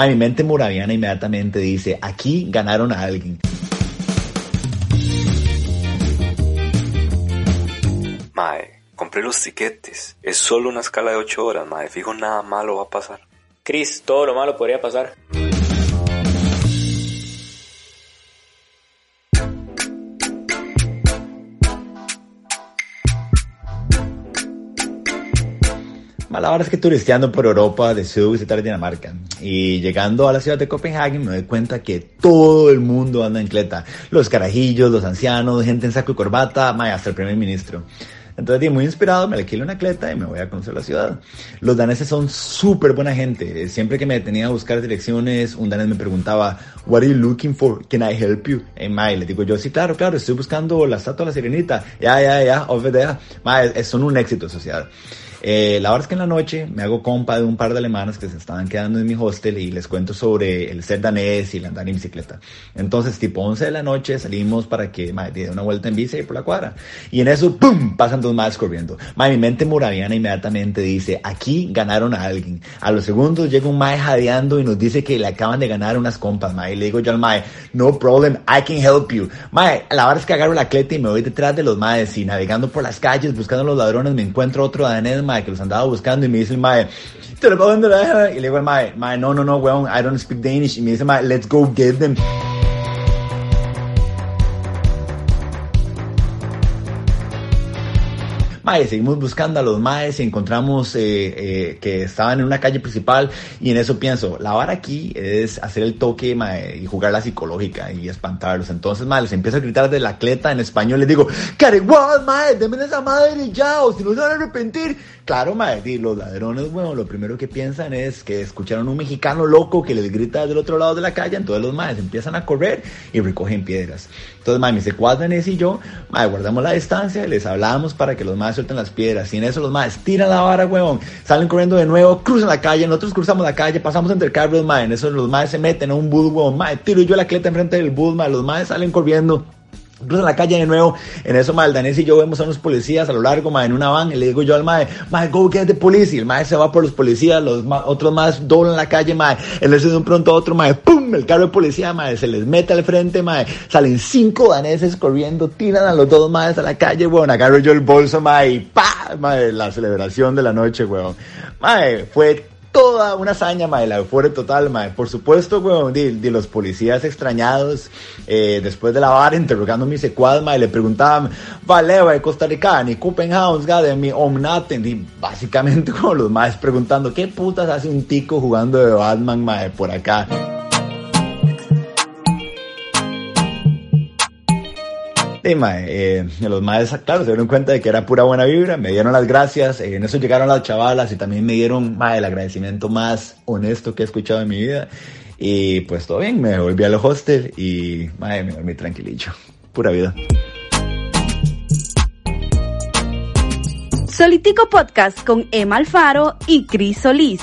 Ma, mi mente moraviana inmediatamente dice, aquí ganaron a alguien. Mae, compré los tiquetes. Es solo una escala de 8 horas, mae. Fijo, nada malo va a pasar. Chris, todo lo malo podría pasar. La verdad es que turisteando por Europa, de Zug y Dinamarca, y llegando a la ciudad de Copenhague me doy cuenta que todo el mundo anda en cleta. Los carajillos, los ancianos, gente en saco y corbata, hasta el primer ministro. Entonces, muy inspirado, me alquilo una cleta y me voy a conocer la ciudad. Los daneses son súper buena gente. Siempre que me detenía a buscar direcciones, un danés me preguntaba, What are you looking for? Can I help you? En Mae, le digo yo, sí, claro, claro, estoy buscando la estatua de la sirenita. Ya, ya, ya, over there. Mae, son un éxito de sociedad. Eh, la verdad es que en la noche me hago compa de un par de alemanes que se estaban quedando en mi hostel y les cuento sobre el ser danés y el andar en bicicleta. Entonces, tipo 11 de la noche salimos para que me dé una vuelta en bici por la cuadra. Y en eso, ¡pum! Pasan dos más corriendo. mi mente moraviana inmediatamente dice, aquí ganaron a alguien. A los segundos llega un mae jadeando y nos dice que le acaban de ganar unas compas, mae. Y le digo yo al mae, no problem, I can help you. Mae, la verdad es que agarro la cleta y me voy detrás de los maes y navegando por las calles buscando a los ladrones me encuentro otro danés, que los andaba buscando y me dice el mae, ¿te lo vender? Eh? Y le digo al mae, mae, no, no, no, weón, I don't speak Danish. Y me dice mae, let's go get them. Seguimos buscando a los maes y encontramos eh, eh, que estaban en una calle principal y en eso pienso, la vara aquí es hacer el toque y jugar la psicológica y espantarlos. Entonces, mae, les empiezo a gritar de la cleta en español, les digo, Careguas, mae, denme esa madre ya, o si no se van a arrepentir. Claro, mae, y los ladrones, bueno, lo primero que piensan es que escucharon un mexicano loco que les grita del otro lado de la calle, entonces los maes empiezan a correr y recogen piedras. Entonces, mae, mis secuaces y yo, mae, guardamos la distancia, les hablamos para que los maes suelten las piedras. Y en eso los maes tiran la vara, huevón, salen corriendo de nuevo, cruzan la calle, nosotros cruzamos la calle, pasamos entre carros, mae, en eso los maes se meten a un bus, huevón, mae, tiro yo la cleta enfrente del bus, mae, los maes salen corriendo en la calle de nuevo, en eso, mae, el danés y yo vemos a unos policías a lo largo, mae, en una van, y le digo yo al mae, mae, go get the police, y el mae se va por los policías, los otros más doblan la calle, mae, en eso de un pronto otro, mae, el carro de policía, mae, se les mete al frente, mae, salen cinco daneses corriendo, tiran a los dos maes a la calle, weón, agarro yo el bolso, mae, y pa, mae, la celebración de la noche, weón, mae, fue toda una hazaña, mae, la euforia total, mae. Por supuesto, weón, de, los policías extrañados, eh, después de la vara, interrogando a mi secuaz, mae, le preguntaban, vale, de Costa Rica, ni Copenhagen, de mi Omnaten, y básicamente como los maes preguntando, ¿qué putas hace un tico jugando de Batman, mae, por acá? Y eh, los maestros, claro, se dieron cuenta de que era pura buena vibra, me dieron las gracias, eh, en eso llegaron las chavalas y también me dieron el agradecimiento más honesto que he escuchado en mi vida. Y pues todo bien, me volví al hostel y me dormí tranquilillo. Pura vida. Solitico Podcast con Emma Alfaro y Cris Solís.